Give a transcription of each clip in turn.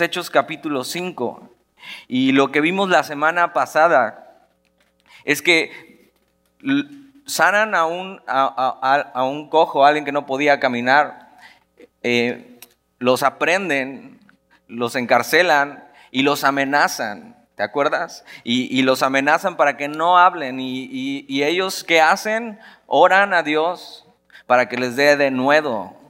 Hechos capítulo 5. Y lo que vimos la semana pasada es que sanan a un, a, un cojo, a alguien que no podía caminar, eh, los aprenden, los encarcelan y los amenazan. ¿Te acuerdas? Y, los amenazan para que no hablen. Y, y ellos, ¿qué hacen? Oran a Dios para que les dé de nuevo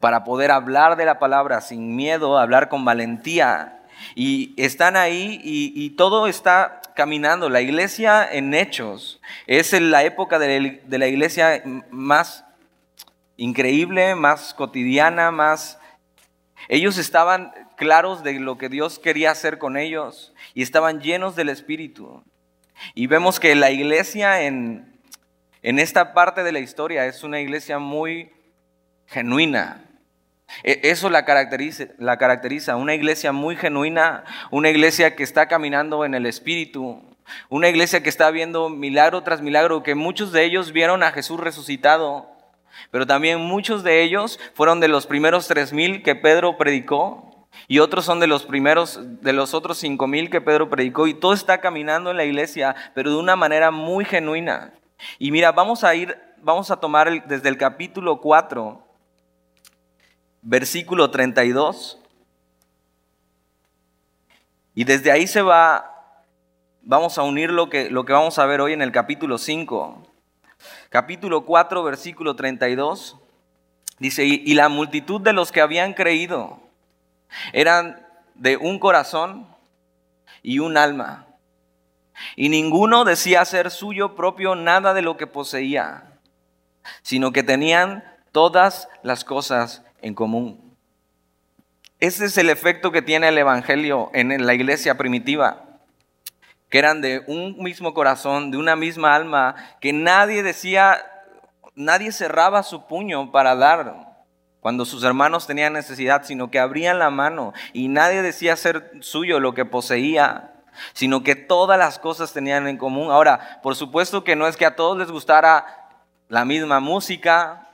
para poder hablar de la palabra sin miedo, hablar con valentía. Y están ahí y, todo está caminando. La iglesia en hechos es la época de la iglesia más increíble, más cotidiana, más... Ellos estaban claros de lo que Dios quería hacer con ellos y estaban llenos del Espíritu. Y vemos que la iglesia en, en esta parte de la historia es una iglesia muy genuina. E, eso la caracteriza, la caracteriza, una iglesia muy genuina, una iglesia que está caminando en el Espíritu, una iglesia que está viendo milagro tras milagro, que muchos de ellos vieron a Jesús resucitado, pero también muchos de ellos fueron de los primeros tres mil que Pedro predicó. Y otros son de los primeros, de los otros cinco mil que Pedro predicó. Y todo está caminando en la iglesia, pero de una manera muy genuina. Y mira, vamos a ir, vamos a tomar desde el capítulo 4 versículo 32. Y desde ahí se va, vamos a unir lo que, lo que vamos a ver hoy en el capítulo 5. Capítulo 4, versículo 32. Dice, y, y la multitud de los que habían creído eran de un corazón y un alma. Y ninguno decía ser suyo propio nada de lo que poseía, sino que tenían todas las cosas en común. Ese es el efecto que tiene el Evangelio en la iglesia primitiva, que eran de un mismo corazón, de una misma alma, que nadie decía, nadie cerraba su puño para dar cuando sus hermanos tenían necesidad, sino que abrían la mano y nadie decía ser suyo lo que poseía, sino que todas las cosas tenían en común. Ahora, por supuesto que no es que a todos les gustara la misma música,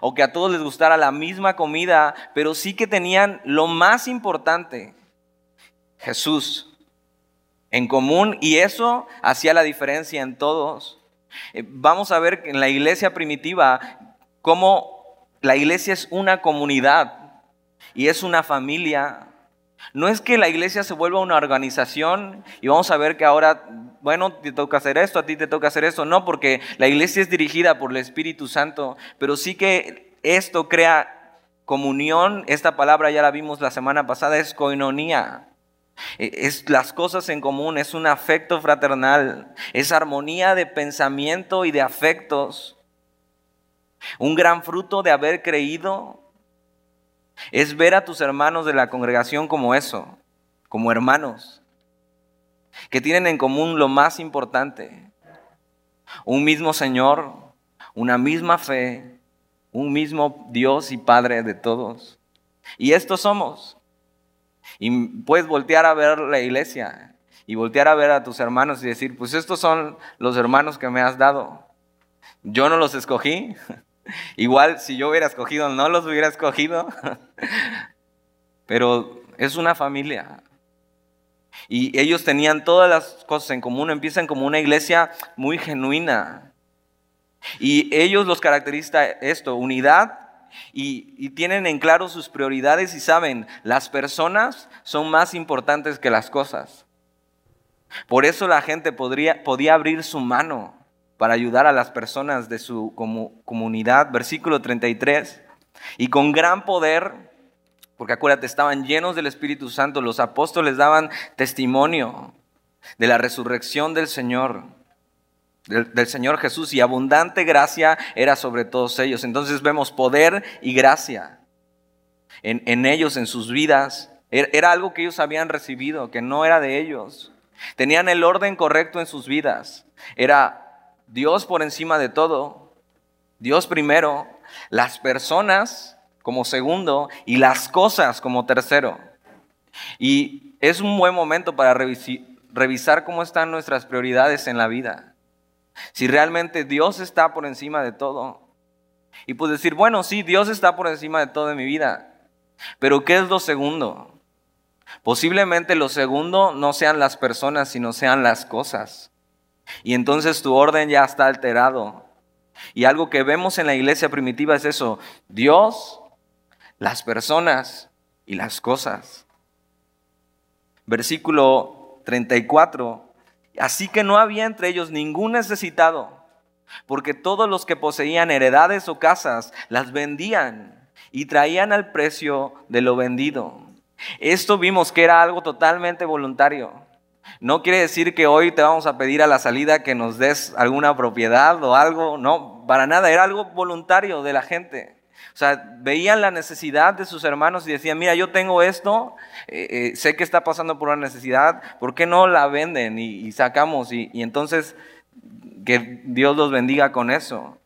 o que a todos les gustara la misma comida, pero sí que tenían lo más importante, Jesús, en común y eso hacía la diferencia en todos. Eh, vamos a ver en la iglesia primitiva cómo la iglesia es una comunidad y es una familia no es que la iglesia se vuelva una organización y vamos a ver que ahora, bueno, te toca hacer esto, a ti te toca hacer esto. No, porque la iglesia es dirigida por el Espíritu Santo, pero sí que esto crea comunión. Esta palabra ya la vimos la semana pasada, es koinonía. E, es las cosas en común, es un afecto fraternal, es armonía de pensamiento y de afectos. Un gran fruto de haber creído es ver a tus hermanos de la congregación como eso, como hermanos, que tienen en común lo más importante, un mismo Señor, una misma fe, un mismo Dios y Padre de todos. Y estos somos. Y puedes voltear a ver la iglesia y voltear a ver a tus hermanos y decir, pues estos son los hermanos que me has dado. Yo no los escogí, Igual si yo hubiera escogido, no los hubiera escogido. Pero es una familia. Y ellos tenían todas las cosas en común, empiezan como una iglesia muy genuina. Y ellos los caracteriza esto, unidad, y, tienen en claro sus prioridades y saben, las personas son más importantes que las cosas. Por eso la gente podría, podía abrir su mano para ayudar a las personas de su comunidad. Versículo 33. Y con gran poder, porque acuérdate, estaban llenos del Espíritu Santo, los apóstoles daban testimonio de la resurrección del Señor, del, Señor Jesús, y abundante gracia era sobre todos ellos. Entonces vemos poder y gracia en, ellos, en sus vidas. Era algo que ellos habían recibido, que no era de ellos. Tenían el orden correcto en sus vidas. Era Dios por encima de todo, Dios primero, las personas como segundo y las cosas como tercero. Y es un buen momento para revisar cómo están nuestras prioridades en la vida. Si realmente Dios está por encima de todo. Y pues decir, bueno, sí, Dios está por encima de todo en mi vida. Pero ¿qué es lo segundo? Posiblemente lo segundo no sean las personas, sino sean las cosas. Y entonces tu orden ya está alterado. Y algo que vemos en la iglesia primitiva es eso, Dios, las personas y las cosas. Versículo 34. Así que no había entre ellos ningún necesitado, porque todos los que poseían heredades o casas las vendían y traían al precio de lo vendido. Esto vimos que era algo totalmente voluntario. No quiere decir que hoy te vamos a pedir a la salida que nos des alguna propiedad o algo, no, para nada, era algo voluntario de la gente. O sea, veían la necesidad de sus hermanos y decían, mira, yo tengo esto, eh, eh, sé que está pasando por una necesidad, ¿por qué no la venden y, sacamos? y entonces que Dios los bendiga con eso.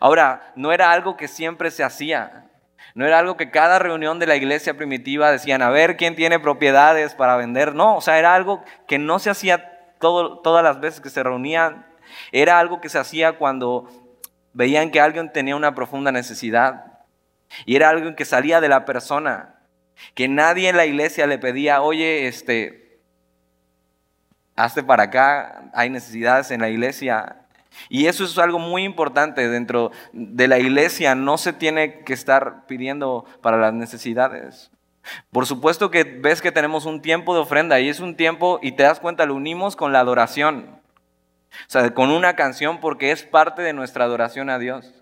Ahora, no era algo que siempre se hacía. No era algo que cada reunión de la iglesia primitiva decían, a ver quién tiene propiedades para vender. No, o sea, era algo que no se hacía todas las veces que se reunían. Era algo que se hacía cuando veían que alguien tenía una profunda necesidad. Y era algo que salía de la persona. Que nadie en la iglesia le pedía, oye, este, hazte para acá, hay necesidades en la iglesia. Y eso es algo muy importante dentro de la iglesia. No se tiene que estar pidiendo para las necesidades. Por supuesto que ves que tenemos un tiempo de ofrenda y es un tiempo, y te das cuenta, lo unimos con la adoración. O sea, con una canción porque es parte de nuestra adoración a Dios.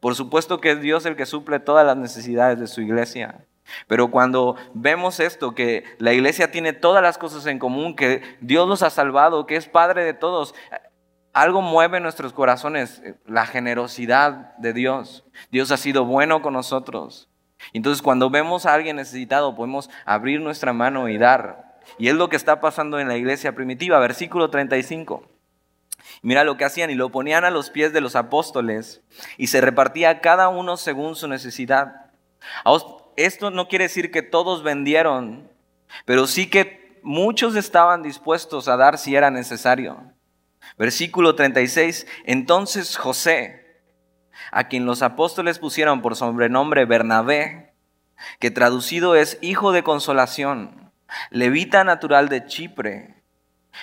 Por supuesto que es Dios el que suple todas las necesidades de su iglesia. Pero cuando vemos esto, que la iglesia tiene todas las cosas en común, que Dios los ha salvado, que es Padre de todos, algo mueve nuestros corazones, eh, la generosidad de Dios. Dios ha sido bueno con nosotros. Entonces cuando vemos a alguien necesitado podemos abrir nuestra mano y dar. Y es lo que está pasando en la iglesia primitiva, versículo 35. Mira lo que hacían y lo ponían a los pies de los apóstoles y se repartía cada uno según su necesidad. Esto no quiere decir que todos vendieron, pero sí que muchos estaban dispuestos a dar si era necesario. Versículo 36, entonces José, a quien los apóstoles pusieron por sobrenombre Bernabé, que traducido es hijo de consolación, levita natural de Chipre.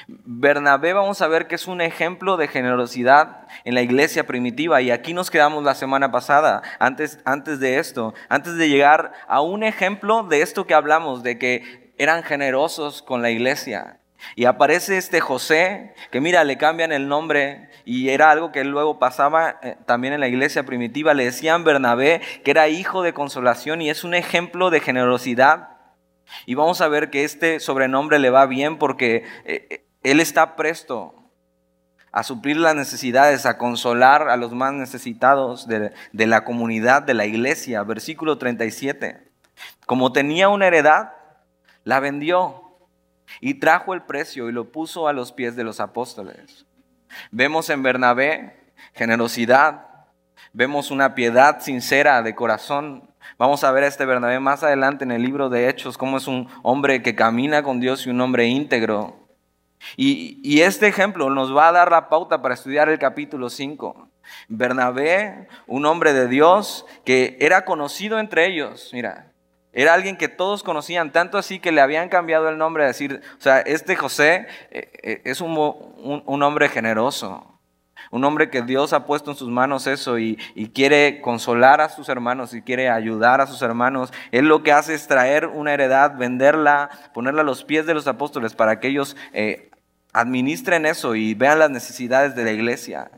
Bernabé vamos a ver que es un ejemplo de generosidad en la iglesia primitiva y aquí nos quedamos la semana pasada, antes, antes de esto, antes de llegar a un ejemplo de esto que hablamos, de que eran generosos con la iglesia. Y aparece este José, que mira, le cambian el nombre y era algo que luego pasaba eh, también en la iglesia primitiva. Le decían Bernabé, que era hijo de consolación y es un ejemplo de generosidad. Y vamos a ver que este sobrenombre le va bien porque eh, eh, él está presto a suplir las necesidades, a consolar a los más necesitados de, la comunidad, de la iglesia. Versículo 37. Como tenía una heredad, la vendió y trajo el precio y lo puso a los pies de los apóstoles. Vemos en Bernabé generosidad, vemos una piedad sincera de corazón. Vamos a ver a este Bernabé más adelante en el libro de Hechos, cómo es un hombre que camina con Dios y un hombre íntegro. Y, este ejemplo nos va a dar la pauta para estudiar el capítulo 5. Bernabé, un hombre de Dios que era conocido entre ellos, mira, era alguien que todos conocían, tanto así que le habían cambiado el nombre a decir, o sea, este José eh, eh, es un, hombre generoso, un hombre que Dios ha puesto en sus manos eso y, quiere consolar a sus hermanos y quiere ayudar a sus hermanos. Él lo que hace es traer una heredad, venderla, ponerla a los pies de los apóstoles para que ellos eh, administren eso y vean las necesidades de la iglesia.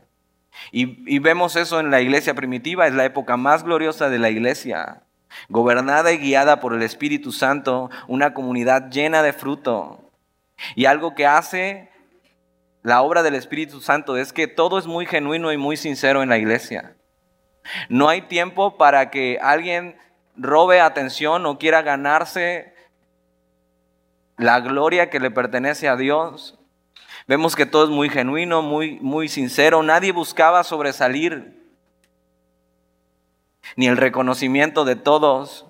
y vemos eso en la iglesia primitiva, es la época más gloriosa de la iglesia gobernada y guiada por el Espíritu Santo, una comunidad llena de fruto. Y algo que hace la obra del Espíritu Santo es que todo es muy genuino y muy sincero en la iglesia. No hay tiempo para que alguien robe atención o quiera ganarse la gloria que le pertenece a Dios. Vemos que todo es muy genuino, muy, muy sincero. Nadie buscaba sobresalir ni el reconocimiento de todos.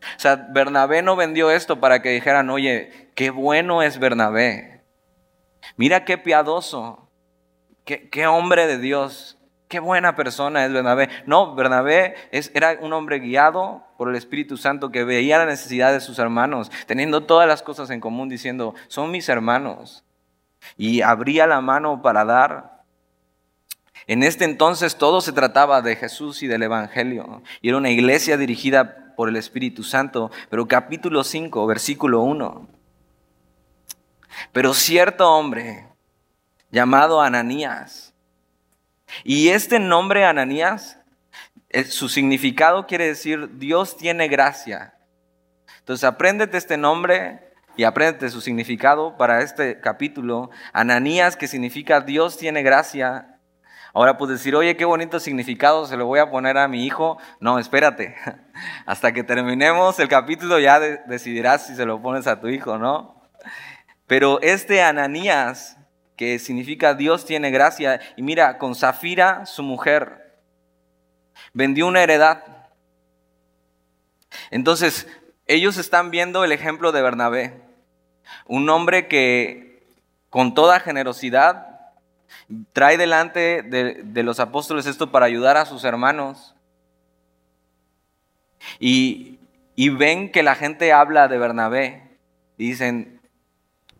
O sea, Bernabé no vendió esto para que dijeran, oye, qué bueno es Bernabé. Mira qué piadoso, qué, hombre de Dios. qué buena persona es Bernabé. No, Bernabé era un hombre guiado por el Espíritu Santo que veía la necesidad de sus hermanos, teniendo todas las cosas en común, diciendo, son mis hermanos. Y abría la mano para dar. En este entonces todo se trataba de Jesús y del Evangelio. Y era una iglesia dirigida por el Espíritu Santo. Pero capítulo 5, versículo 1. Pero cierto hombre llamado Ananías, y este nombre Ananías, eh, su significado quiere decir Dios tiene gracia. Entonces apréndete este nombre y apréndete su significado para este capítulo. Ananías, que significa Dios tiene gracia. Ahora puedes decir, oye, qué bonito significado, se lo voy a poner a mi hijo. No, espérate. Hasta que terminemos el capítulo ya decidirás si se lo pones a tu hijo, ¿no? Pero este Ananías que significa Dios tiene gracia. Y mira, con Zafira, su mujer, vendió una heredad. Entonces, ellos están viendo el ejemplo de Bernabé, un hombre que con toda generosidad trae delante de, los apóstoles esto para ayudar a sus hermanos. Y, y ven que la gente habla de Bernabé y dicen,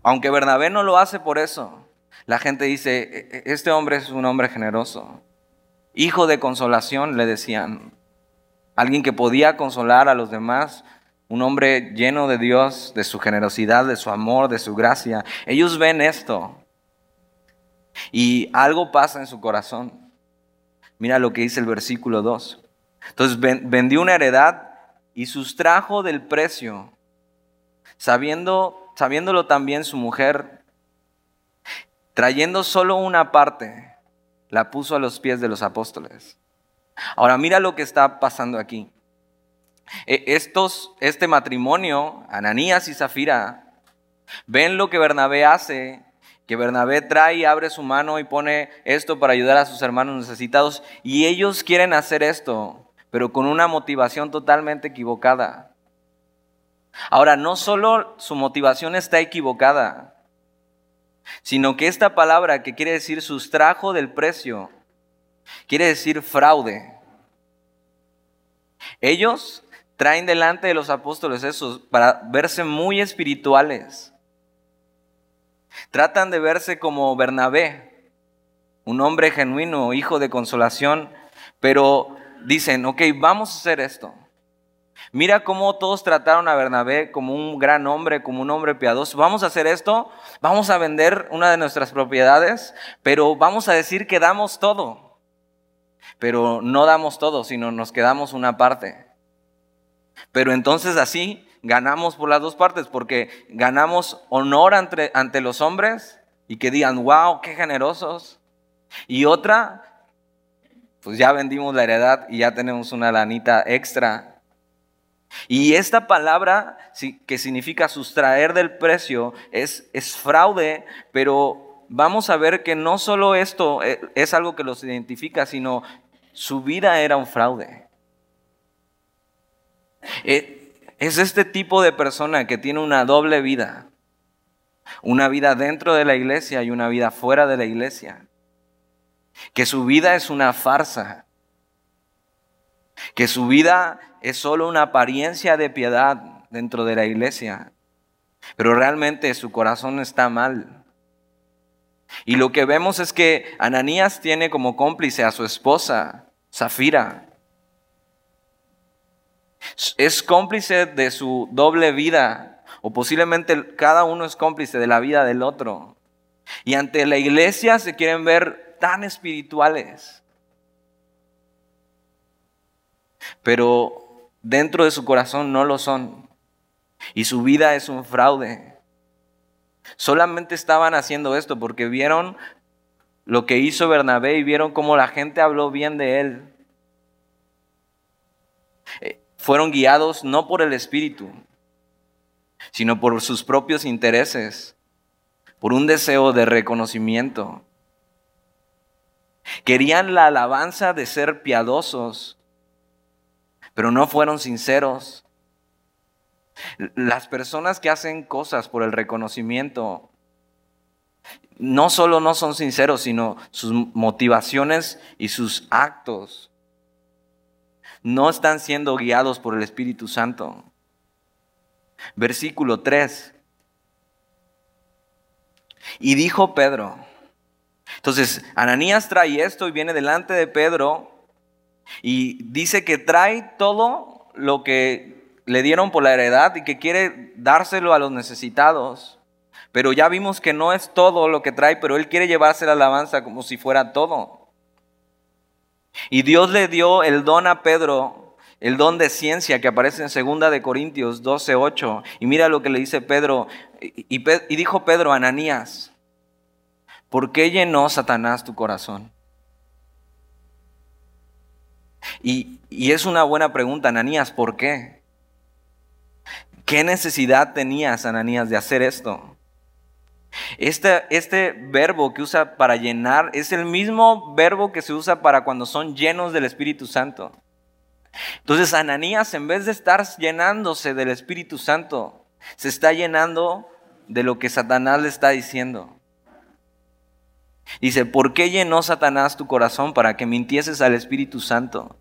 aunque Bernabé no lo hace por eso, la gente dice, e, e, este hombre es un hombre generoso. Hijo de consolación, le decían. Alguien que podía consolar a los demás. Un hombre lleno de Dios, de su generosidad, de su amor, de su gracia. Ellos ven esto. Y algo pasa en su corazón. Mira lo que dice el versículo 2. Entonces vendió una heredad y sustrajo del precio, sabiendo, sabiéndolo también su mujer, trayendo solo una parte, la puso a los pies de los apóstoles. Ahora mira lo que está pasando aquí. E, estos, este matrimonio, Ananías y Zafira, ven lo que Bernabé hace, que Bernabé trae y abre su mano y pone esto para ayudar a sus hermanos necesitados, y ellos quieren hacer esto, pero con una motivación totalmente equivocada. Ahora, no solo su motivación está equivocada, sino que esta palabra que quiere decir sustrajo del precio, quiere decir fraude. Ellos traen delante de los apóstoles esos para verse muy espirituales. Tratan de verse como Bernabé, un hombre genuino, hijo de consolación, pero dicen, ok, vamos a hacer esto. Mira cómo todos trataron a Bernabé como un gran hombre, como un hombre piadoso. Vamos a hacer esto, vamos a vender una de nuestras propiedades, pero vamos a decir que damos todo. Pero no damos todo, sino nos quedamos una parte. Pero entonces así ganamos por las dos partes, porque ganamos honor ante, los hombres y que digan, wow, qué generosos. Y otra, pues ya vendimos la heredad y ya tenemos una lanita extra y esta palabra que significa sustraer del precio es, es fraude, pero vamos a ver que no solo esto eh, es algo que los identifica, sino su vida era un fraude. Eh, es este tipo de persona que tiene una doble vida. Una vida dentro de la iglesia y una vida fuera de la iglesia. Que su vida es una farsa. Que su vida es solo una apariencia de piedad dentro de la iglesia, pero realmente su corazón está mal. Y lo que vemos es que Ananías tiene como cómplice a su esposa, Zafira. Es cómplice de su doble vida, o posiblemente cada uno es cómplice de la vida del otro. Y ante la iglesia se quieren ver tan espirituales. Pero dentro de su corazón no lo son. Y su vida es un fraude. Solamente estaban haciendo esto porque vieron lo que hizo Bernabé y vieron cómo la gente habló bien de él. Eh, fueron guiados no por el Espíritu, sino por sus propios intereses, por un deseo de reconocimiento. Querían la alabanza de ser piadosos, pero no fueron sinceros. Las personas que hacen cosas por el reconocimiento no solo no son sinceros, sino sus motivaciones y sus actos no están siendo guiados por el Espíritu Santo. Versículo 3. Y dijo Pedro, entonces Ananías trae esto y viene delante de Pedro y dice que trae todo lo que le dieron por la heredad y que quiere dárselo a los necesitados. Pero ya vimos que no es todo lo que trae, pero él quiere llevarse la alabanza como si fuera todo. Y Dios le dio el don a Pedro, el don de ciencia que aparece en 2 de Corintios 12:8. Y mira lo que le dice Pedro y, y dijo Pedro a Ananías, ¿por qué llenó Satanás tu corazón? Y, es una buena pregunta, Ananías, ¿por qué? ¿Qué necesidad tenías, Ananías, de hacer esto? Este, este verbo que usa para llenar es el mismo verbo que se usa para cuando son llenos del Espíritu Santo. Entonces Ananías, en vez de estar llenándose del Espíritu Santo, se está llenando de lo que Satanás le está diciendo. Dice, ¿por qué llenó Satanás tu corazón para que mintieses al Espíritu Santo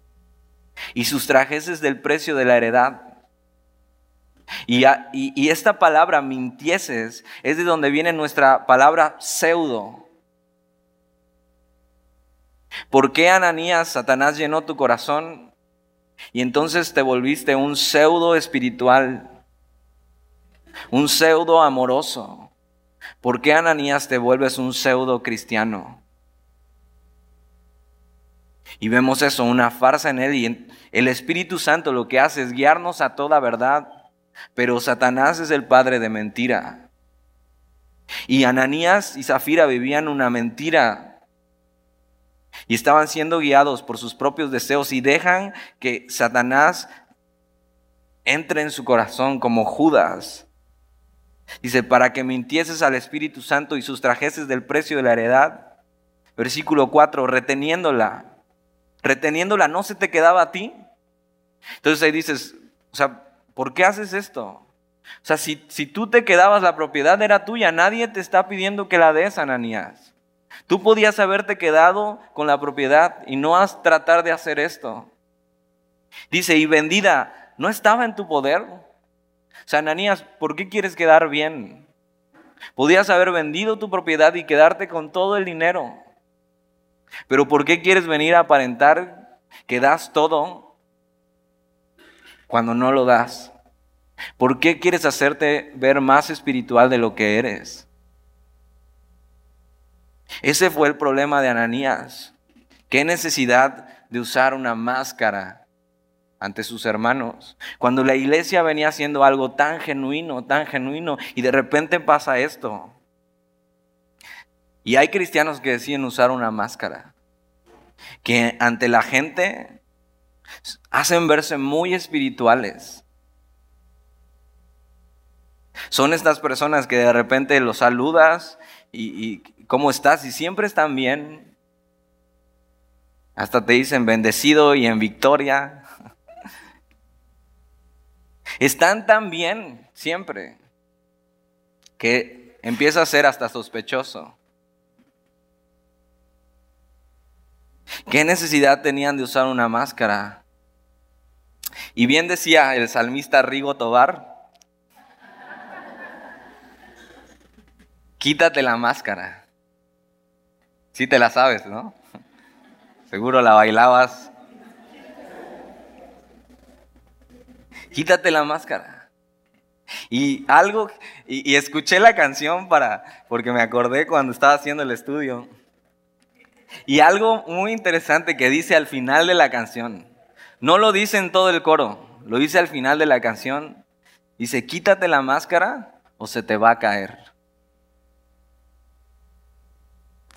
y sustrajeses del precio de la heredad? Y, esta palabra mintieses es de donde viene nuestra palabra pseudo. ¿Por qué Ananías, Satanás llenó tu corazón y entonces te volviste un pseudo espiritual, un pseudo amoroso? ¿Por qué Ananías te vuelves un pseudo cristiano? Y vemos eso, una farsa en él y el Espíritu Santo lo que hace es guiarnos a toda verdad. Pero Satanás es el padre de mentira. Y Ananías y Zafira vivían una mentira. Y estaban siendo guiados por sus propios deseos y dejan que Satanás entre en su corazón como Judas. Dice, para que mintieses al Espíritu Santo y sustrajeses del precio de la heredad. Versículo 4, reteniéndola. Reteniéndola no se te quedaba a ti. Entonces ahí dices, o sea, ¿Por qué haces esto? O sea, si, tú te quedabas, la propiedad era tuya, nadie te está pidiendo que la des, Ananías. Tú podías haberte quedado con la propiedad y no has tratar de hacer esto. Dice, y vendida, ¿no estaba en tu poder? O sea, Ananías, ¿por qué quieres quedar bien? Podías haber vendido tu propiedad y quedarte con todo el dinero. Pero ¿por qué quieres venir a aparentar que das todo cuando no lo das? ¿Por qué quieres hacerte ver más espiritual de lo que eres? Ese fue el problema de Ananías. ¿Qué necesidad de usar una máscara ante sus hermanos? Cuando la iglesia venía haciendo algo tan genuino, tan genuino, y de repente pasa esto. Y hay cristianos que deciden usar una máscara, que ante la gente hacen verse muy espirituales. Son estas personas que de repente los saludas y, ¿cómo estás? Y siempre están bien. Hasta te dicen bendecido y en victoria. Están tan bien siempre que empieza a ser hasta sospechoso. ¿Qué necesidad tenían de usar una máscara? Y bien decía el salmista Rigo Tobar, quítate la máscara. Si te la sabes, ¿no? Seguro la bailabas. Quítate la máscara. Y algo, y, escuché la canción para, porque me acordé cuando estaba haciendo el estudio. Y algo muy interesante que dice al final de la canción. No lo dice en todo el coro, lo dice al final de la canción. Dice, quítate la máscara o se te va a caer.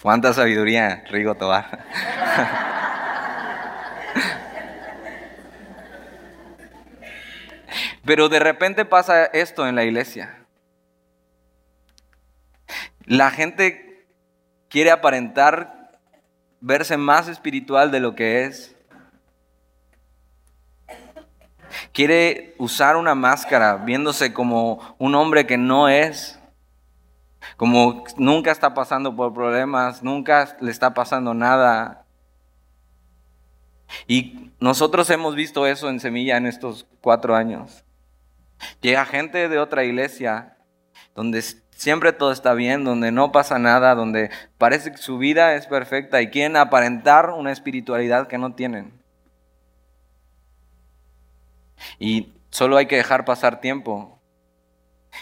¿Cuánta sabiduría, Rigo Tobar? Pero de repente pasa esto en la iglesia. La gente quiere aparentar verse más espiritual de lo que es. Quiere usar una máscara viéndose como un hombre que no es. como nunca está pasando por problemas, nunca le está pasando nada. Y nosotros hemos visto eso en Semilla en estos cuatro años. Llega gente de otra iglesia donde siempre todo está bien, donde no pasa nada, donde parece que su vida es perfecta y quieren aparentar una espiritualidad que no tienen. Y solo hay que dejar pasar tiempo.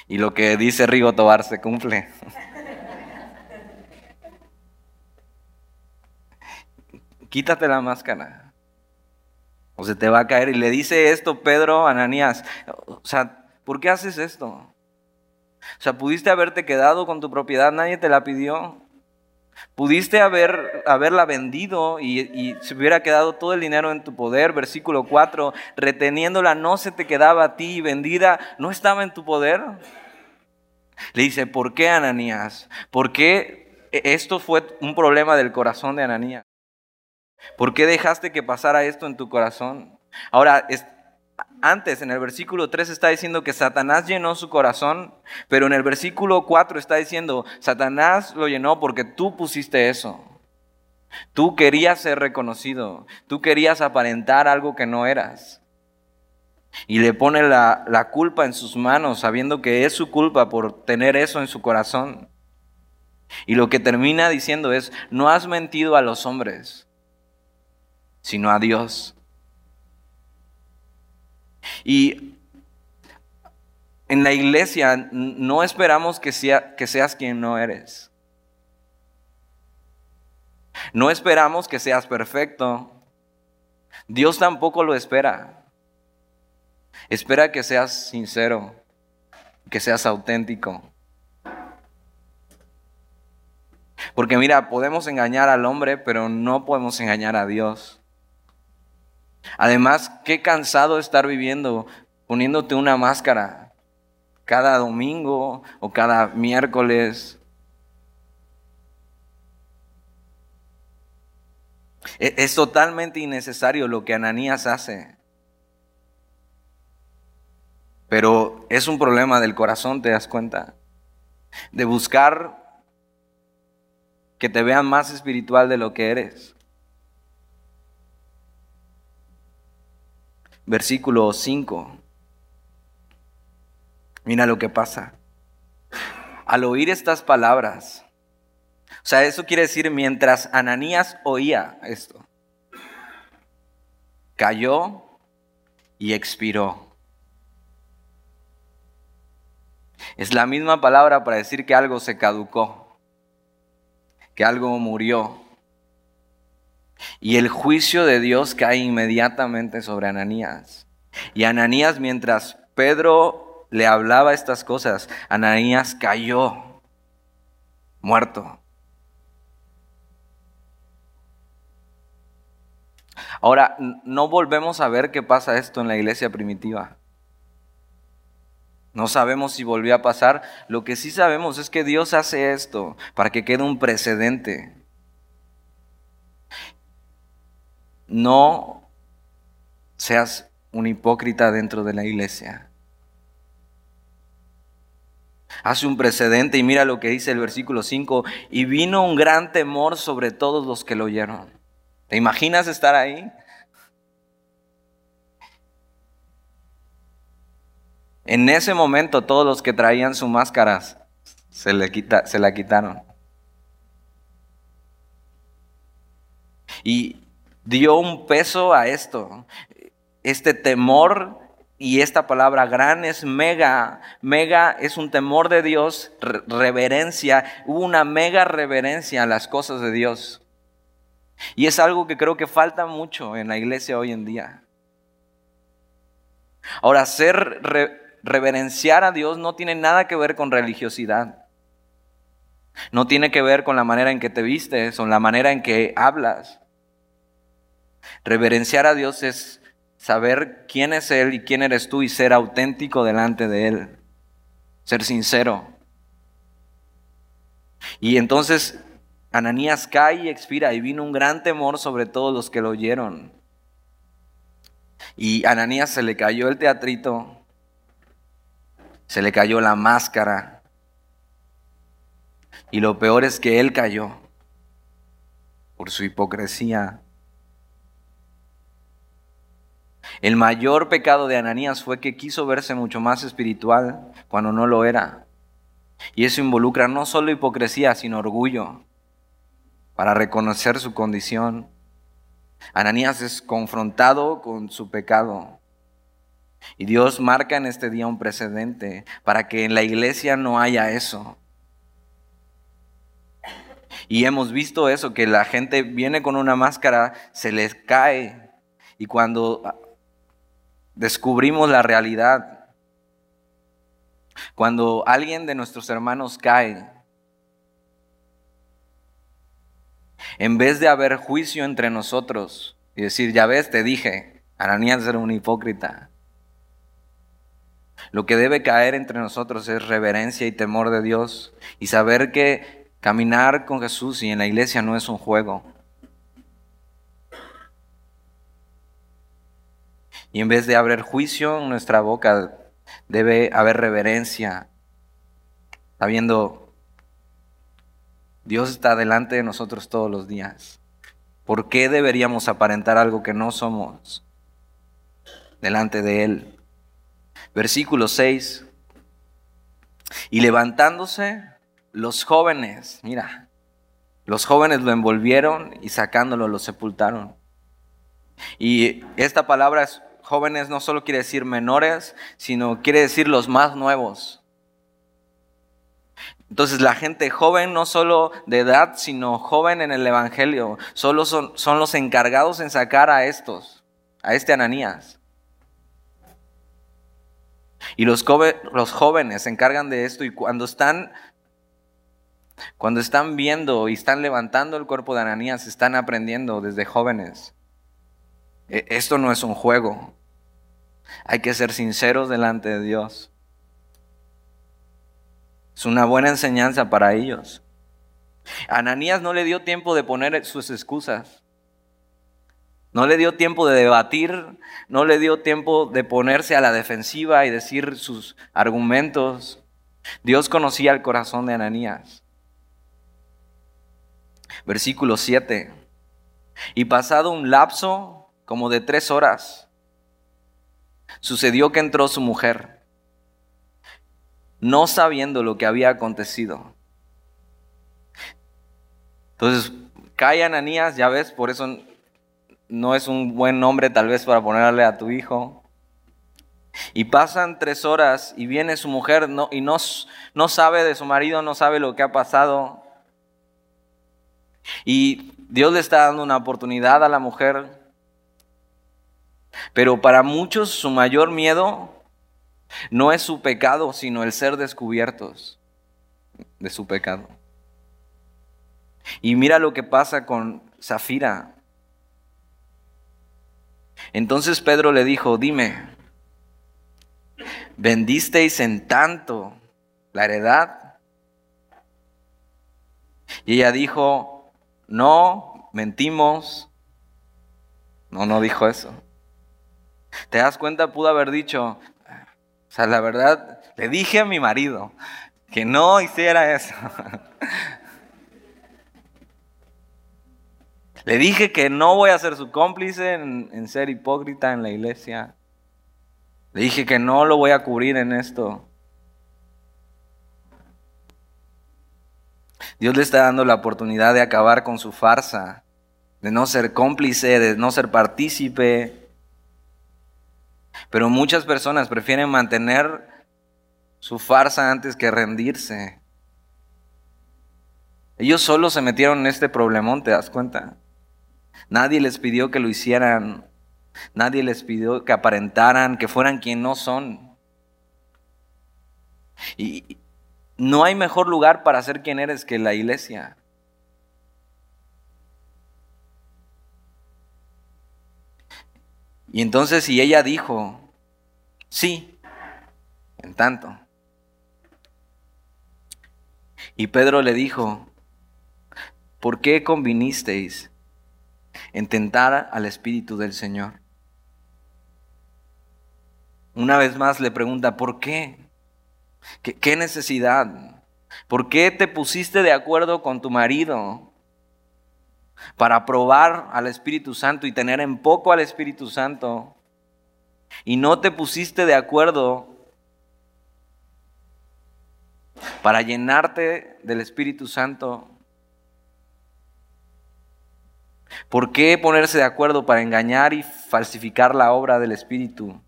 Y lo que dice Rigo Tobar se cumple. Quítate la máscara. O se te va a caer. Y le dice esto Pedro Ananías. O sea, ¿por qué haces esto? O sea, pudiste haberte quedado con tu propiedad, nadie te la pidió. Pudiste haber, haberla vendido y, y, se hubiera quedado todo el dinero en tu poder. Versículo 4, reteniéndola no se te quedaba a ti, vendida no estaba en tu poder. Le dice, ¿por qué Ananías? ¿Por qué esto fue un problema del corazón de Ananías? ¿Por qué dejaste que pasara esto en tu corazón? Ahora, antes en el versículo 3 está diciendo que Satanás llenó su corazón, pero en el versículo 4 está diciendo, Satanás lo llenó porque tú pusiste eso. Tú querías ser reconocido, tú querías aparentar algo que no eras. Y le pone la, la culpa en sus manos, sabiendo que es su culpa por tener eso en su corazón. Y lo que termina diciendo es, no has mentido a los hombres, sino a Dios. Y en la iglesia no esperamos que, sea, que seas quien no eres. No esperamos que seas perfecto. Dios tampoco lo espera. Espera que seas sincero, que seas auténtico. Porque mira, podemos engañar al hombre, pero no podemos engañar a Dios. Además, qué cansado estar viviendo poniéndote una máscara cada domingo o cada miércoles. E-, es totalmente innecesario lo que Ananías hace. Pero es un problema del corazón, ¿te das cuenta? De buscar que te vean más espiritual de lo que eres. Versículo 5. Mira lo que pasa. Al oír estas palabras, o sea, eso quiere decir mientras Ananías oía esto, cayó y expiró. Es la misma palabra para decir que algo se caducó, que algo murió. Y el juicio de Dios cae inmediatamente sobre Ananías. Y Ananías, mientras Pedro le hablaba estas cosas, Ananías cayó muerto. Ahora, no volvemos a ver qué pasa esto en la iglesia primitiva. No sabemos si volvió a pasar. Lo que sí sabemos es que Dios hace esto para que quede un precedente. No seas un hipócrita dentro de la iglesia. Hace un precedente y mira lo que dice el versículo 5, y vino un gran temor sobre todos los que lo oyeron. ¿Te imaginas estar ahí? En ese momento todos los que traían sus máscaras se, le se la quitaron. Y dio un peso a esto. Este temor y esta palabra gran es mega. Mega es un temor de Dios, reverencia. Hubo una mega reverencia a las cosas de Dios. Y es algo que creo que falta mucho en la iglesia hoy en día. Ahora, ser reverenciar a Dios no tiene nada que ver con religiosidad. No tiene que ver con la manera en que te vistes o la manera en que hablas. Reverenciar a Dios es saber quién es Él y quién eres tú y ser auténtico delante de Él. Ser sincero. Y entonces Ananías cae y expira y vino un gran temor sobre todos los que lo oyeron. Y Ananías se le cayó el teatrito, se le cayó la máscara. Y lo peor es que él cayó por su hipocresía. El mayor pecado de Ananías fue que quiso verse mucho más espiritual cuando no lo era. Y eso involucra no solo hipocresía, sino orgullo para reconocer su condición. Ananías es confrontado con su pecado. Y Dios marca en este día un precedente para que en la iglesia no haya eso. Y hemos visto eso, que la gente viene con una máscara, se les cae. Y cuando descubrimos la realidad, cuando alguien de nuestros hermanos cae, en vez de haber juicio entre nosotros y decir, ya ves, te dije, Ananías era un hipócrita. Lo que debe caer entre nosotros es reverencia y temor de Dios y saber que Caminar con Jesús y en la iglesia no es un juego. Y en vez de haber juicio nuestra boca, debe haber reverencia, sabiendo, Dios está delante de nosotros todos los días. ¿Por qué deberíamos aparentar algo que no somos delante de Él? Versículo 6. Y levantándose, los jóvenes, mira, los jóvenes lo envolvieron y sacándolo lo sepultaron. Y esta palabra jóvenes no solo quiere decir menores, sino quiere decir los más nuevos. Entonces la gente joven, no solo de edad, sino joven en el Evangelio, solo son, son los encargados en sacar a estos, a este Ananías. Y los, jóvenes se encargan de esto y cuando están cuando están viendo y están levantando el cuerpo de Ananías, están aprendiendo desde jóvenes. E, esto no es un juego. Hay que ser sinceros delante de Dios. Es una buena enseñanza para ellos. Ananías no le dio tiempo de poner sus excusas. No le dio tiempo de debatir, no le dio tiempo de ponerse a la defensiva y decir sus argumentos. Dios conocía el corazón de Ananías. Versículo 7. Y pasado un lapso como de tres horas, sucedió que entró su mujer, no sabiendo lo que había acontecido. Entonces, cae Ananías, ya ves, por eso no es un buen nombre tal vez para ponerle a tu hijo. Y pasan tres horas y viene su mujer y no sabe de su marido, no sabe lo que ha pasado. Y Dios le está dando una oportunidad a la mujer. Pero para muchos su mayor miedo no es su pecado, sino el ser descubiertos de su pecado. Y mira lo que pasa con Zafira. Entonces Pedro le dijo, dime, ¿vendisteis en tanto la heredad? Y ella dijo, no, mentimos. No, no dijo eso. ¿Te das cuenta? Pudo haber dicho, o sea, la verdad, le dije a mi marido que no hiciera eso. le dije que no voy a ser su cómplice en, en ser hipócrita en la iglesia. Le dije que no lo voy a cubrir en esto. Dios le está dando la oportunidad de acabar con su farsa, de no ser cómplice, de no ser partícipe. Pero muchas personas prefieren mantener su farsa antes que rendirse. Ellos solo se metieron en este problemón, ¿te das cuenta? Nadie les pidió que lo hicieran. Nadie les pidió que aparentaran, que fueran quien no son. Y, no hay mejor lugar para ser quien eres que la iglesia. Y entonces ella dijo, sí, en tanto. Y Pedro le dijo, ¿por qué convinisteis en tentar al Espíritu del Señor? Una vez más le pregunta, ¿por qué? ¿Qué, necesidad? ¿Por qué te pusiste de acuerdo con tu marido para probar al Espíritu Santo y tener en poco al Espíritu Santo? Y no te pusiste de acuerdo para llenarte del Espíritu Santo. ¿Por qué ponerse de acuerdo para engañar y falsificar la obra del Espíritu,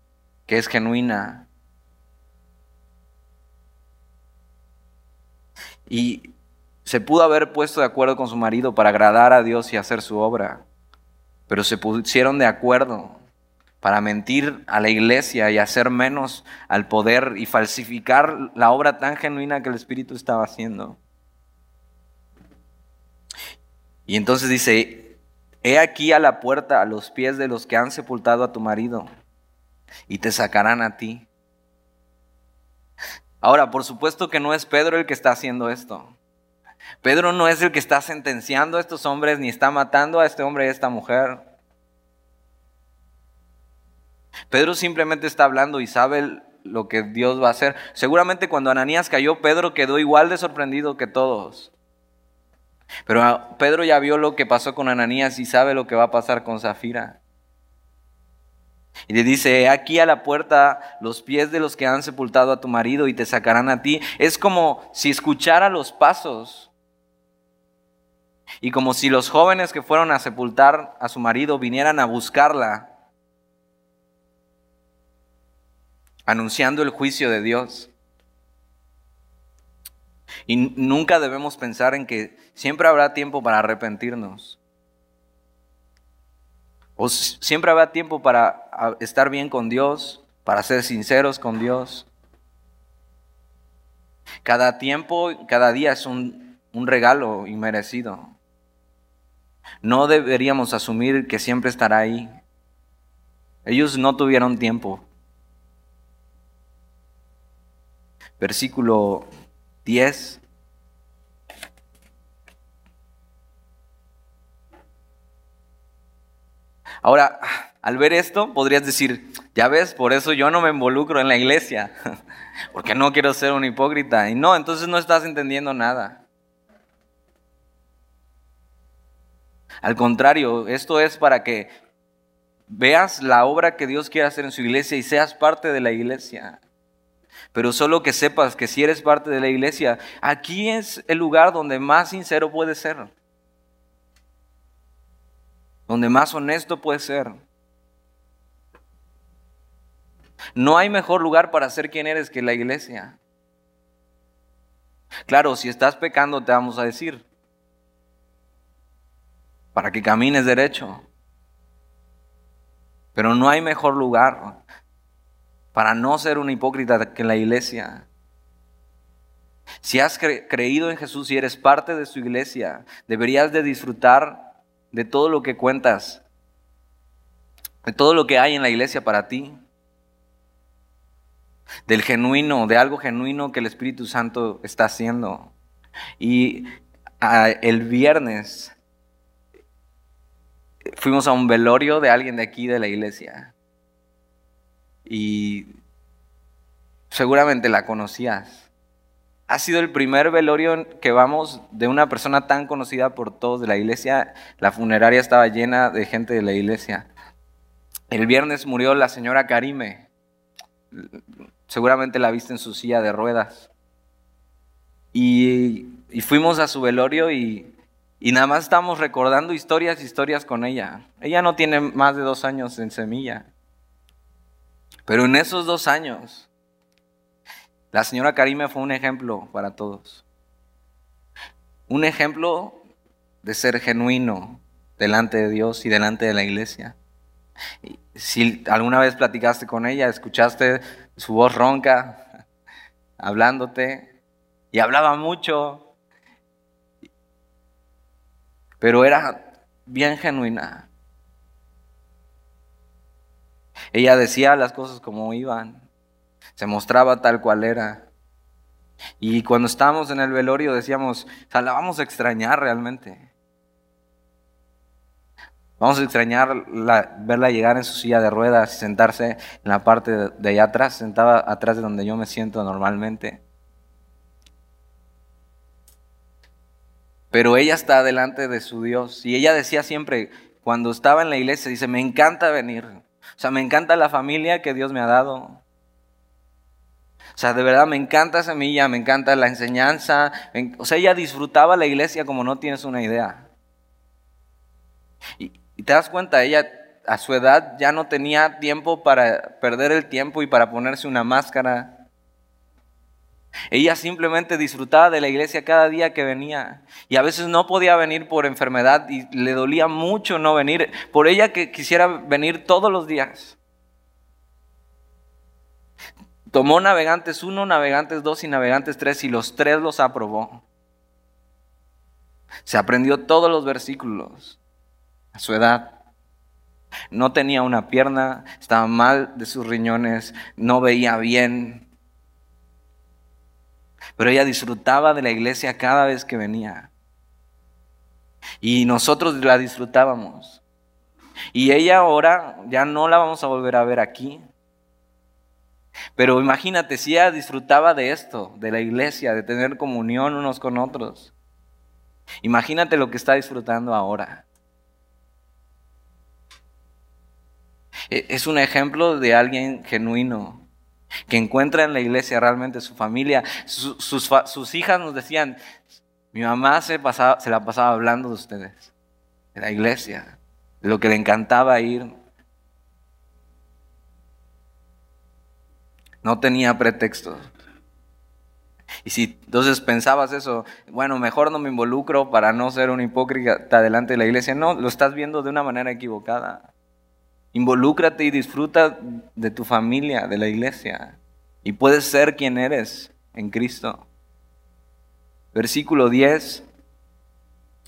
que es genuina? Y se pudo haber puesto de acuerdo con su marido para agradar a Dios y hacer su obra, pero se pusieron de acuerdo para mentir a la iglesia y hacer menos al poder y falsificar la obra tan genuina que el Espíritu estaba haciendo. Y entonces dice, he aquí a la puerta a los pies de los que han sepultado a tu marido y te sacarán a ti. Ahora, por supuesto que no es Pedro el que está haciendo esto. Pedro no es el que está sentenciando a estos hombres ni está matando a este hombre y a esta mujer. Pedro simplemente está hablando y sabe lo que Dios va a hacer. Seguramente cuando Ananías cayó, Pedro quedó igual de sorprendido que todos. Pero Pedro ya vio lo que pasó con Ananías y sabe lo que va a pasar con Zafira. Y le dice, aquí a la puerta los pies de los que han sepultado a tu marido y te sacarán a ti. Es como si escuchara los pasos. Y como si los jóvenes que fueron a sepultar a su marido vinieran a buscarla anunciando el juicio de Dios. Y nunca debemos pensar en que siempre habrá tiempo para arrepentirnos. O siempre habrá tiempo para estar bien con Dios, para ser sinceros con Dios. Cada tiempo, cada día es un, un regalo inmerecido. No deberíamos asumir que siempre estará ahí. Ellos no tuvieron tiempo. versículo 10. Ahora, al ver esto, podrías decir, ya ves, por eso yo no me involucro en la iglesia, porque no quiero ser un hipócrita. Y no, entonces no estás entendiendo nada. Al contrario, esto es para que veas la obra que Dios quiere hacer en su iglesia y seas parte de la iglesia. Pero solo que sepas que si eres parte de la iglesia, aquí es el lugar donde más sincero puedes ser. Donde más honesto puedes ser. No hay mejor lugar para ser quien eres que la iglesia. Claro, si estás pecando te vamos a decir. Para que camines derecho. Pero no hay mejor lugar para no ser un hipócrita que la iglesia. Si has creído en Jesús y eres parte de su iglesia, deberías de disfrutar de todo lo que cuentas, de todo lo que hay en la iglesia para ti, del genuino, de algo genuino que el Espíritu Santo está haciendo. Y el viernes fuimos a un velorio de alguien de aquí de la iglesia y seguramente la conocías. Ha sido el primer velorio que vamos de una persona tan conocida por todos de la iglesia. La funeraria estaba llena de gente de la iglesia. El viernes murió la señora Karime. Seguramente la viste en su silla de ruedas. Y, fuimos a su velorio y, y nada más estamos recordando historias, historias con ella. Ella no tiene más de dos años en semilla. Pero en esos dos años, la señora Karime fue un ejemplo para todos. Un ejemplo de ser genuino delante de Dios y delante de la iglesia. Si alguna vez platicaste con ella, escuchaste su voz ronca, hablándote, y hablaba mucho, pero era bien genuina. Ella decía las cosas como iban, se mostraba tal cual era. Y cuando estábamos en el velorio decíamos, o sea, la vamos a extrañar realmente. Vamos a extrañar verla llegar en su silla de ruedas y sentarse en la parte de, allá atrás, sentada atrás de donde yo me siento normalmente. Pero ella está delante de su Dios. Y ella decía siempre, cuando estaba en la iglesia, dice, me encanta venir. O sea, me encanta la familia que Dios me ha dado. O sea, de verdad me encanta Semilla, me encanta la enseñanza. O sea, ella disfrutaba la iglesia como no tienes una idea. Y, y te das cuenta, ella a su edad ya no tenía tiempo para perder el tiempo y para ponerse una máscara. Ella simplemente disfrutaba de la iglesia cada día que venía. Y a veces no podía venir por enfermedad y le dolía mucho no venir. Por ella que quisiera venir todos los días. Tomó Navegantes 1, Navegantes 2 y Navegantes 3 y los tres los aprobó. Se aprendió todos los versículos a su edad. No tenía una pierna, estaba mal de sus riñones, no veía bien. Pero ella disfrutaba de la iglesia cada vez que venía. Y nosotros la disfrutábamos. Y ella ahora ya no la vamos a volver a ver aquí. Pero imagínate si ella disfrutaba de esto, de la iglesia, de tener comunión unos con otros. Imagínate lo que está disfrutando ahora. E, es un ejemplo de alguien genuino, que encuentra en la iglesia realmente su familia. Sus, hijas nos decían, mi mamá se, pasaba, se la pasaba hablando de ustedes, de la iglesia, de lo que le encantaba ir. No tenía pretextos. Y si entonces pensabas eso, bueno, mejor no me involucro para no ser un hipócrita delante de la iglesia. No, lo estás viendo de una manera equivocada. Involúcrate y disfruta de tu familia, de la iglesia. Y puedes ser quien eres en Cristo. Versículo 10.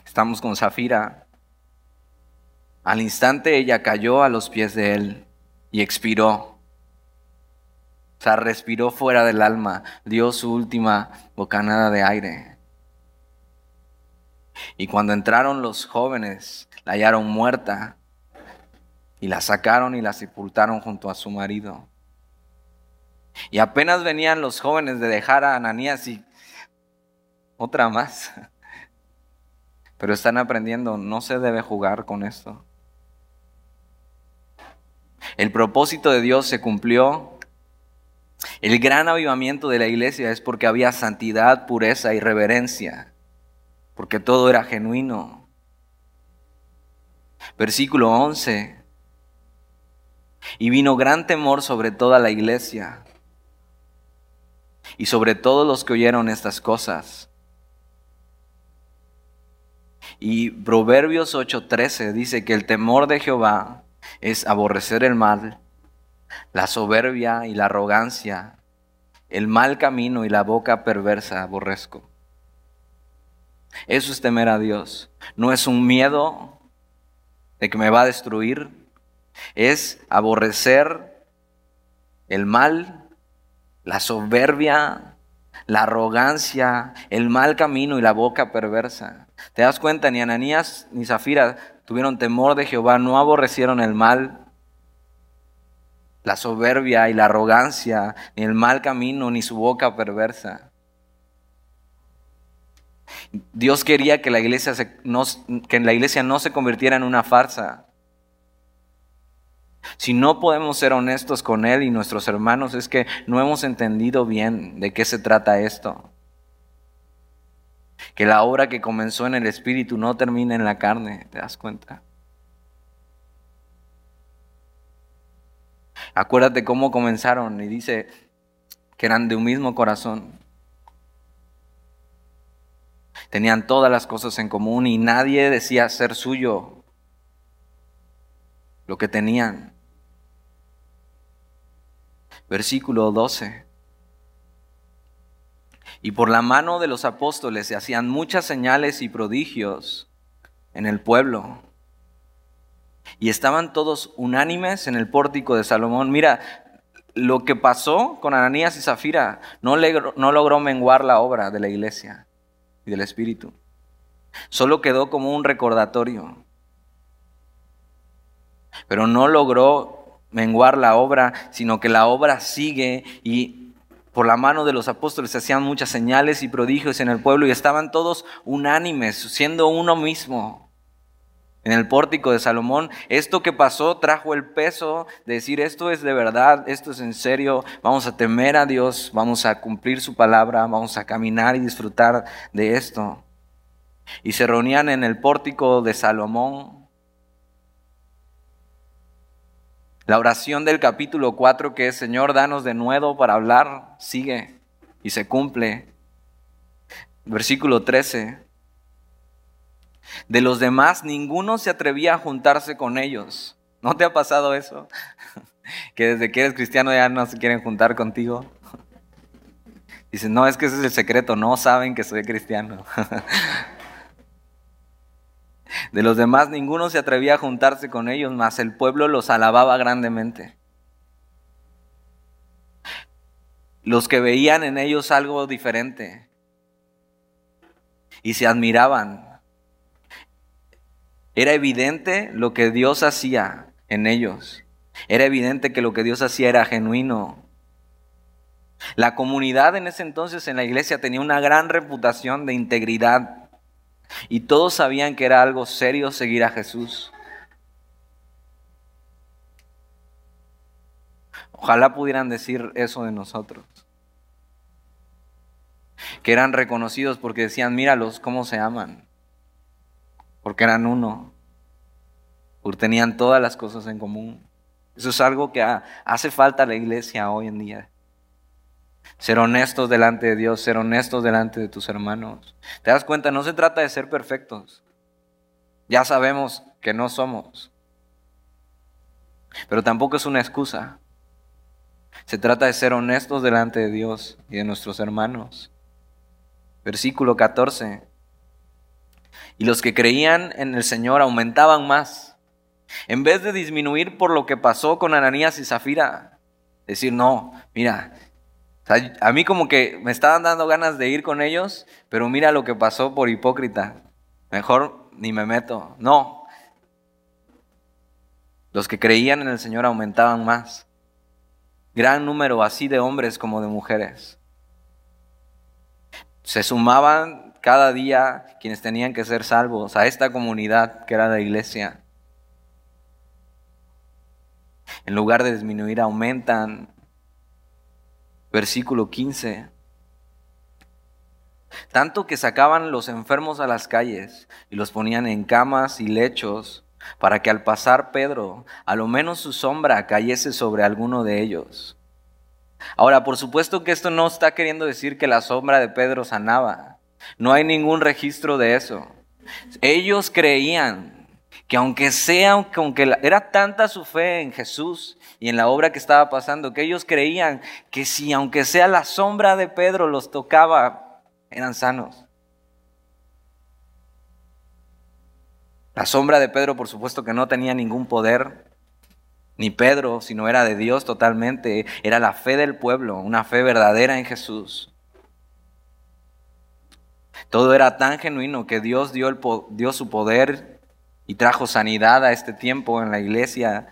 Estamos con Zafira. Al instante ella cayó a los pies de él y expiró. O sea, respiró fuera del alma, dio su última bocanada de aire. Y cuando entraron los jóvenes, la hallaron muerta y la sacaron y la sepultaron junto a su marido. Y apenas venían los jóvenes de dejar a Ananías y otra más. Pero están aprendiendo, no se debe jugar con esto. El propósito de Dios se cumplió. El gran avivamiento de la iglesia es porque había santidad, pureza y reverencia, porque todo era genuino. Versículo 11. Y vino gran temor sobre toda la iglesia y sobre todos los que oyeron estas cosas. Y Proverbios 8:13 dice que el temor de Jehová es aborrecer el mal, la soberbia y la arrogancia, el mal camino y la boca perversa aborrezco. Eso es temer a Dios. No es un miedo de que me va a destruir, es aborrecer el mal, la soberbia, la arrogancia, el mal camino y la boca perversa. ¿Te das cuenta? Ni Ananías ni Zafira tuvieron temor de Jehová, no aborrecieron el mal, la soberbia y la arrogancia, ni el mal camino, ni su boca perversa. Dios quería que la iglesia, la iglesia no se convirtiera en una farsa, si no podemos ser honestos con Él y nuestros hermanos es que no hemos entendido bien de qué se trata esto. Que la obra que comenzó en el Espíritu no termina en la carne, ¿te das cuenta? Acuérdate cómo comenzaron y dice que eran de un mismo corazón. Tenían todas las cosas en común y nadie decía ser suyo lo que tenían versículo 12. Y por la mano de los apóstoles se hacían muchas señales y prodigios en el pueblo. Y estaban todos unánimes en el pórtico de Salomón. Mira, lo que pasó con Ananías y Zafira no, no logró menguar la obra de la iglesia y del Espíritu. Solo quedó como un recordatorio. Pero no logró menguar la obra, sino que la obra sigue y Por la mano de los apóstoles se hacían muchas señales y prodigios en el pueblo y estaban todos unánimes, siendo uno mismo. En el pórtico de Salomón, esto que pasó trajo el peso de decir, esto es de verdad, esto es en serio, vamos a temer a Dios, vamos a cumplir su palabra, vamos a caminar y disfrutar de esto. Y se reunían en el pórtico de Salomón La oración del capítulo 4 que es, Señor, danos de nuevo para hablar, sigue y se cumple. Versículo 13. De los demás, ninguno se atrevía a juntarse con ellos. ¿No te ha pasado eso? Que desde que eres cristiano ya no se quieren juntar contigo. Dicen, no, es que ese es el secreto, no saben que soy cristiano. De los demás ninguno se atrevía a juntarse con ellos, mas el pueblo los alababa grandemente. Los que veían en ellos algo diferente y se admiraban. Era evidente lo que Dios hacía en ellos. Era evidente que lo que Dios hacía era genuino. La comunidad en ese entonces en la iglesia tenía una gran reputación de integridad y todos sabían que era algo serio seguir a Jesús. Ojalá pudieran decir eso de nosotros. Que eran reconocidos porque decían, míralos cómo se aman. Porque eran uno. Porque tenían todas las cosas en común. Eso es algo que hace falta a la iglesia hoy en día. Ser honestos delante de Dios, ser honestos delante de tus hermanos. ¿Te das cuenta? No se trata de ser perfectos. Ya sabemos que no somos. Pero tampoco es una excusa. Se trata de ser honestos delante de Dios y de nuestros hermanos. Versículo 14. Y los que creían en el Señor aumentaban más. En vez de disminuir por lo que pasó con Ananías y Zafira, decir, no, mira, a mí como que me estaban dando ganas de ir con ellos, pero mira lo que pasó por hipócrita. Mejor ni me meto. No. Los que creían en el Señor aumentaban más. Gran número así de hombres como de mujeres. Se sumaban cada día quienes tenían que ser salvos a esta comunidad que era la iglesia. En lugar de disminuir, aumentan Versículo 15. Tanto que sacaban los enfermos a las calles y los ponían en camas y lechos para que al pasar Pedro, a lo menos su sombra cayese sobre alguno de ellos. Ahora, por supuesto que esto no está queriendo decir que la sombra de Pedro sanaba. No hay ningún registro de eso. Ellos creían que aunque sea, aunque era tanta su fe en Jesús y en la obra que estaba pasando, que ellos creían que si aunque sea la sombra de Pedro los tocaba, eran sanos. La sombra de Pedro, por supuesto que no tenía ningún poder, ni Pedro, sino era de Dios totalmente, era la fe del pueblo, una fe verdadera en Jesús. Todo era tan genuino que Dios dio, el, dio su poder y trajo sanidad a este tiempo en la iglesia.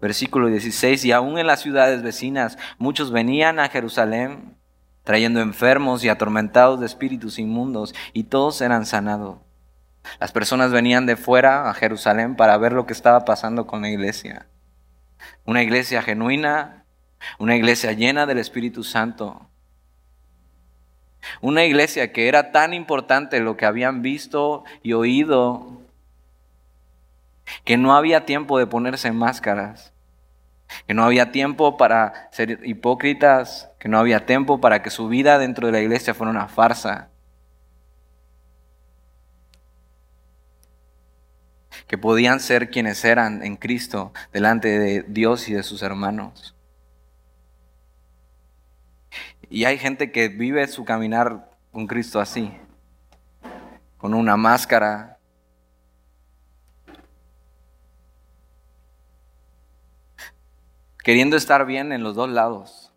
Versículo 16, y aún en las ciudades vecinas muchos venían a Jerusalén trayendo enfermos y atormentados de espíritus inmundos, y todos eran sanados. Las personas venían de fuera a Jerusalén para ver lo que estaba pasando con la iglesia. Una iglesia genuina, una iglesia llena del Espíritu Santo. Una iglesia que era tan importante lo que habían visto y oído que no había tiempo de ponerse máscaras, que no había tiempo para ser hipócritas, que no había tiempo para que su vida dentro de la iglesia fuera una farsa, que podían ser quienes eran en Cristo delante de Dios y de sus hermanos. Y hay gente que vive su caminar con Cristo así, con una máscara, queriendo estar bien en los dos lados.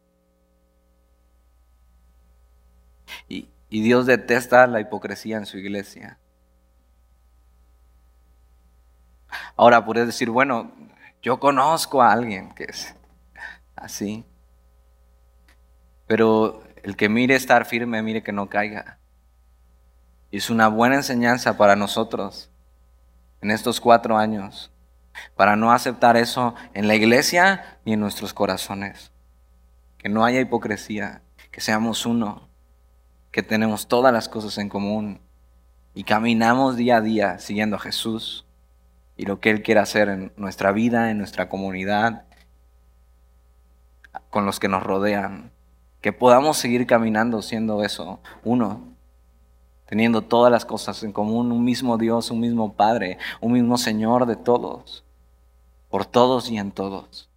Y, Dios detesta la hipocresía en su iglesia. Ahora puedes decir, bueno, yo conozco a alguien que es así. Pero el que mire estar firme, mire que no caiga. Y es una buena enseñanza para nosotros en estos cuatro años, para no aceptar eso en la iglesia ni en nuestros corazones. Que no haya hipocresía, que seamos uno, que tenemos todas las cosas en común y caminamos día a día siguiendo a Jesús y lo que Él quiere hacer en nuestra vida, en nuestra comunidad, con los que nos rodean. Que podamos seguir caminando siendo eso, uno, teniendo todas las cosas en común, un mismo Dios, un mismo Padre, un mismo Señor de todos, por todos y en todos.